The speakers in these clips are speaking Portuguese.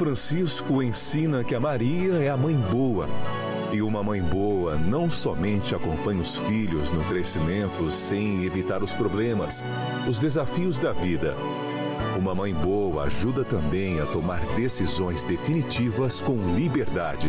Francisco ensina que a Maria é a mãe boa. E uma mãe boa não somente acompanha os filhos no crescimento sem evitar os problemas, os desafios da vida. Uma mãe boa ajuda também a tomar decisões definitivas com liberdade.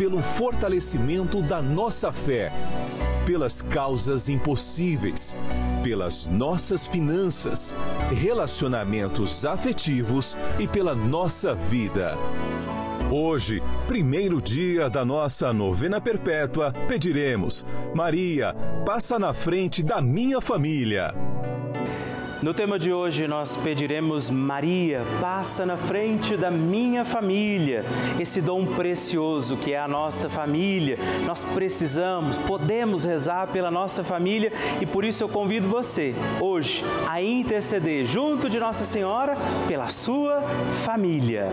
pelo fortalecimento da nossa fé, pelas causas impossíveis, pelas nossas finanças, relacionamentos afetivos e pela nossa vida. Hoje, primeiro dia da nossa novena perpétua, pediremos: Maria, passa na frente da minha família. No tema de hoje nós pediremos Maria, passa na frente da minha família. Esse dom precioso que é a nossa família. Nós precisamos, podemos rezar pela nossa família e por isso eu convido você hoje a interceder junto de Nossa Senhora pela sua família.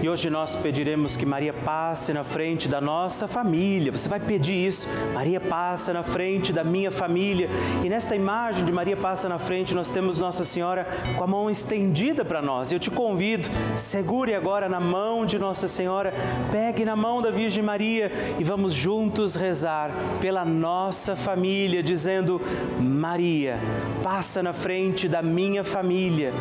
E hoje nós pediremos que Maria passe na frente da nossa família. Você vai pedir isso. Maria passa na frente da minha família. E nesta imagem de Maria passa na frente, nós temos Nossa Senhora com a mão estendida para nós. Eu te convido, segure agora na mão de Nossa Senhora, pegue na mão da Virgem Maria e vamos juntos rezar pela nossa família, dizendo: Maria, passa na frente da minha família.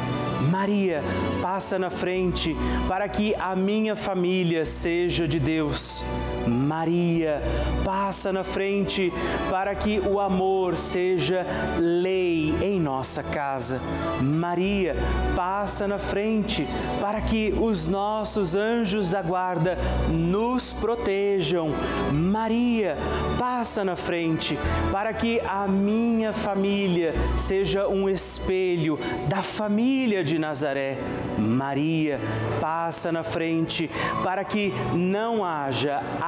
Maria, passa na frente para que a minha família seja de Deus. Maria, passa na frente para que o amor seja lei em nossa casa. Maria, passa na frente para que os nossos anjos da guarda nos protejam. Maria, passa na frente para que a minha família seja um espelho da família de Nazaré. Maria, passa na frente para que não haja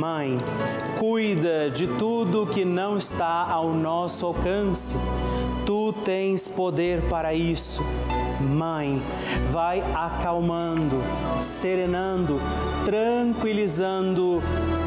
Mãe, cuida de tudo que não está ao nosso alcance. Tu tens poder para isso. Mãe, vai acalmando, serenando, tranquilizando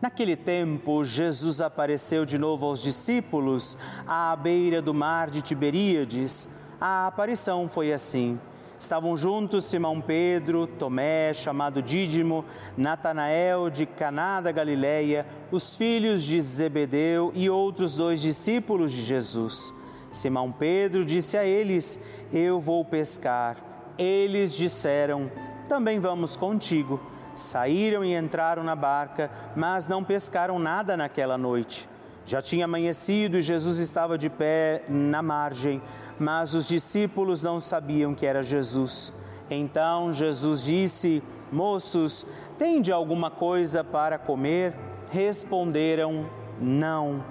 Naquele tempo, Jesus apareceu de novo aos discípulos à beira do mar de Tiberíades. A aparição foi assim. Estavam juntos Simão Pedro, Tomé, chamado Dídimo, Natanael de Caná da Galileia, os filhos de Zebedeu e outros dois discípulos de Jesus. Simão Pedro disse a eles: Eu vou pescar. Eles disseram: Também vamos contigo. Saíram e entraram na barca, mas não pescaram nada naquela noite. Já tinha amanhecido e Jesus estava de pé na margem mas os discípulos não sabiam que era Jesus. Então Jesus disse: Moços, tende alguma coisa para comer? Responderam: Não.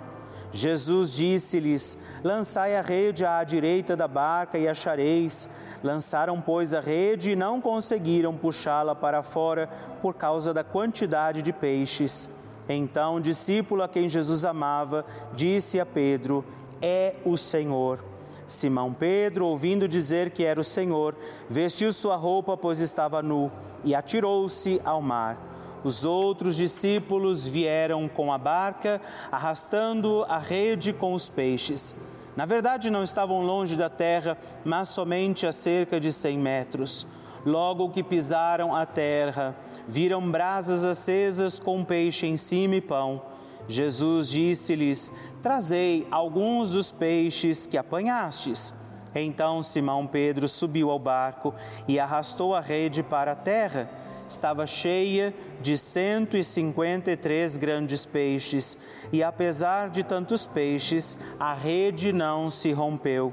Jesus disse-lhes: Lançai a rede à direita da barca e achareis. Lançaram, pois, a rede e não conseguiram puxá-la para fora por causa da quantidade de peixes. Então, o discípulo a quem Jesus amava disse a Pedro: É o Senhor. Simão Pedro, ouvindo dizer que era o Senhor, vestiu sua roupa, pois estava nu, e atirou-se ao mar. Os outros discípulos vieram com a barca, arrastando a rede com os peixes. Na verdade, não estavam longe da terra, mas somente a cerca de cem metros. Logo que pisaram a terra, viram brasas acesas com peixe em cima e pão. Jesus disse-lhes: Trazei alguns dos peixes que apanhastes. Então Simão Pedro subiu ao barco e arrastou a rede para a terra. Estava cheia de 153 grandes peixes, e apesar de tantos peixes, a rede não se rompeu.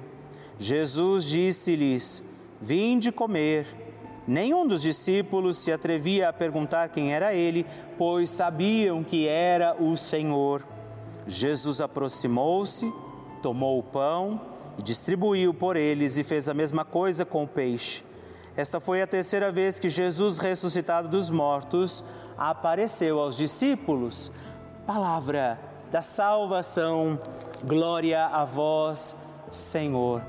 Jesus disse-lhes: Vinde comer. Nenhum dos discípulos se atrevia a perguntar quem era ele, pois sabiam que era o Senhor. Jesus aproximou-se, tomou o pão e distribuiu por eles, e fez a mesma coisa com o peixe. Esta foi a terceira vez que Jesus, ressuscitado dos mortos, apareceu aos discípulos. Palavra da salvação, glória a vós, Senhor.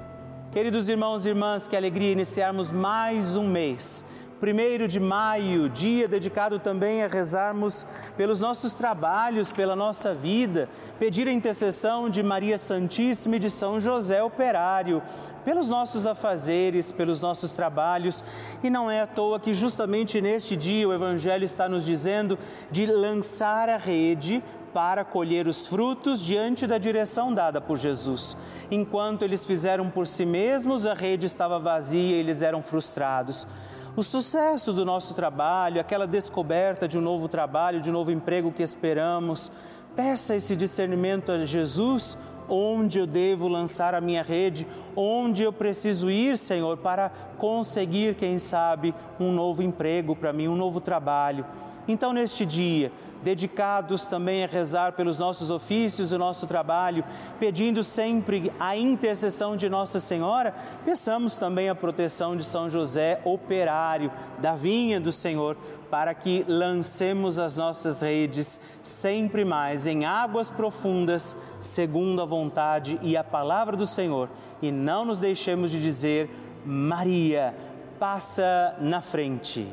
Queridos irmãos e irmãs, que alegria iniciarmos mais um mês. Primeiro de maio, dia dedicado também a rezarmos pelos nossos trabalhos, pela nossa vida, pedir a intercessão de Maria Santíssima e de São José Operário, pelos nossos afazeres, pelos nossos trabalhos. E não é à toa que justamente neste dia o Evangelho está nos dizendo de lançar a rede para colher os frutos diante da direção dada por Jesus. Enquanto eles fizeram por si mesmos, a rede estava vazia e eles eram frustrados. O sucesso do nosso trabalho, aquela descoberta de um novo trabalho, de um novo emprego que esperamos, peça esse discernimento a Jesus. Onde eu devo lançar a minha rede, onde eu preciso ir, Senhor, para conseguir, quem sabe, um novo emprego para mim, um novo trabalho. Então, neste dia, dedicados também a rezar pelos nossos ofícios e nosso trabalho, pedindo sempre a intercessão de Nossa Senhora, peçamos também a proteção de São José, operário da vinha do Senhor, para que lancemos as nossas redes sempre mais em águas profundas, segundo a vontade e a palavra do Senhor, e não nos deixemos de dizer: Maria, passa na frente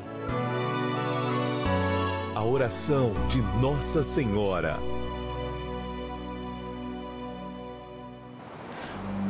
oração de Nossa Senhora.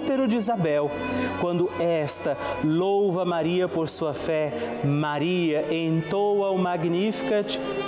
útero de Isabel, quando esta louva Maria por sua fé, Maria entoa o Magnificat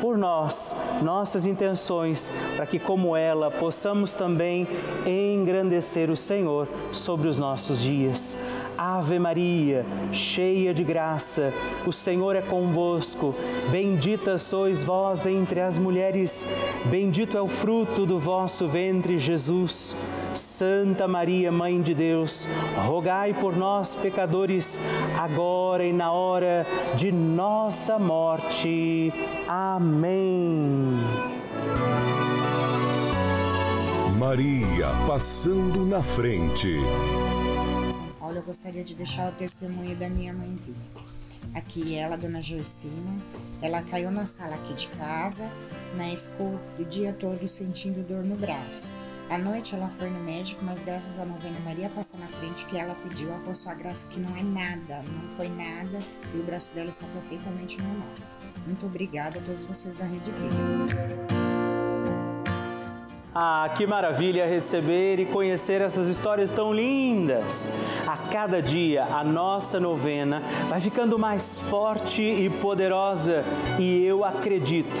por nós, nossas intenções, para que, como ela, possamos também engrandecer o Senhor sobre os nossos dias. Ave Maria, cheia de graça, o Senhor é convosco. Bendita sois vós entre as mulheres, bendito é o fruto do vosso ventre, Jesus. Santa Maria, Mãe de Deus, rogai por nós, pecadores, agora e na hora de nossa morte. Amém. Maria passando na frente. Eu gostaria de deixar o testemunho da minha mãezinha. Aqui ela, dona Gersina, ela caiu na sala aqui de casa, né, e ficou o dia todo sentindo dor no braço. À noite ela foi no médico, mas graças à novena Maria passar na frente que ela pediu, a sua graça que não é nada, não foi nada e o braço dela está perfeitamente normal. Muito obrigada a todos vocês da Rede Vida. Ah, que maravilha receber e conhecer essas histórias tão lindas! A cada dia a nossa novena vai ficando mais forte e poderosa e eu acredito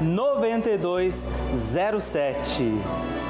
9207.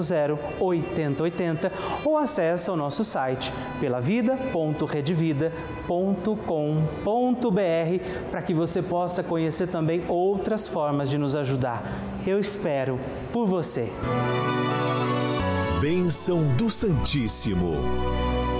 00 8080 ou acesse o nosso site pelavida.redvida.com.br para que você possa conhecer também outras formas de nos ajudar. Eu espero por você. Bênção do Santíssimo.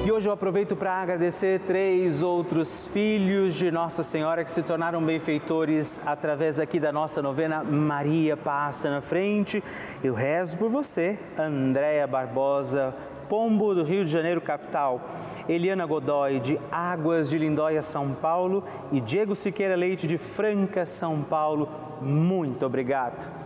E hoje eu aproveito para agradecer três outros filhos de Nossa Senhora que se tornaram benfeitores através aqui da nossa novena Maria Passa na Frente. Eu rezo por você, Andréia Barbosa, Pombo do Rio de Janeiro, capital, Eliana Godoy de Águas de Lindóia, São Paulo e Diego Siqueira Leite de Franca, São Paulo. Muito obrigado.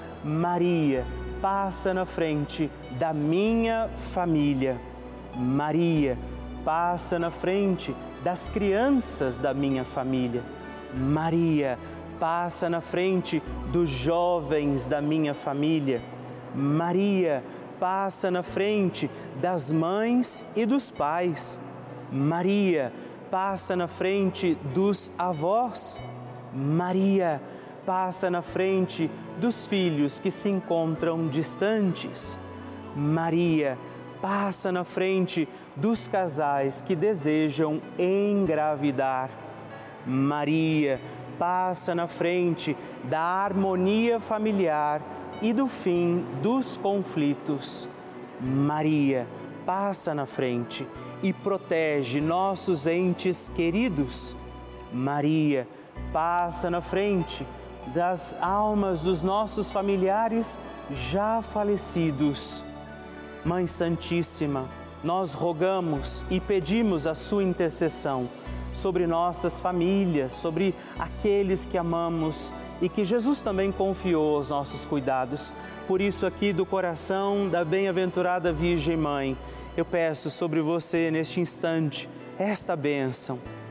Maria, passa na frente da minha família. Maria, passa na frente das crianças da minha família. Maria, passa na frente dos jovens da minha família. Maria passa na frente das mães e dos pais. Maria passa na frente dos avós. Maria passa na frente dos filhos que se encontram distantes. Maria passa na frente dos casais que desejam engravidar. Maria passa na frente da harmonia familiar e do fim dos conflitos. Maria passa na frente e protege nossos entes queridos. Maria passa na frente das almas dos nossos familiares já falecidos. Mãe Santíssima, nós rogamos e pedimos a sua intercessão sobre nossas famílias, sobre aqueles que amamos e que Jesus também confiou aos nossos cuidados. Por isso, aqui do coração da bem-aventurada Virgem Mãe, eu peço sobre você neste instante esta bênção,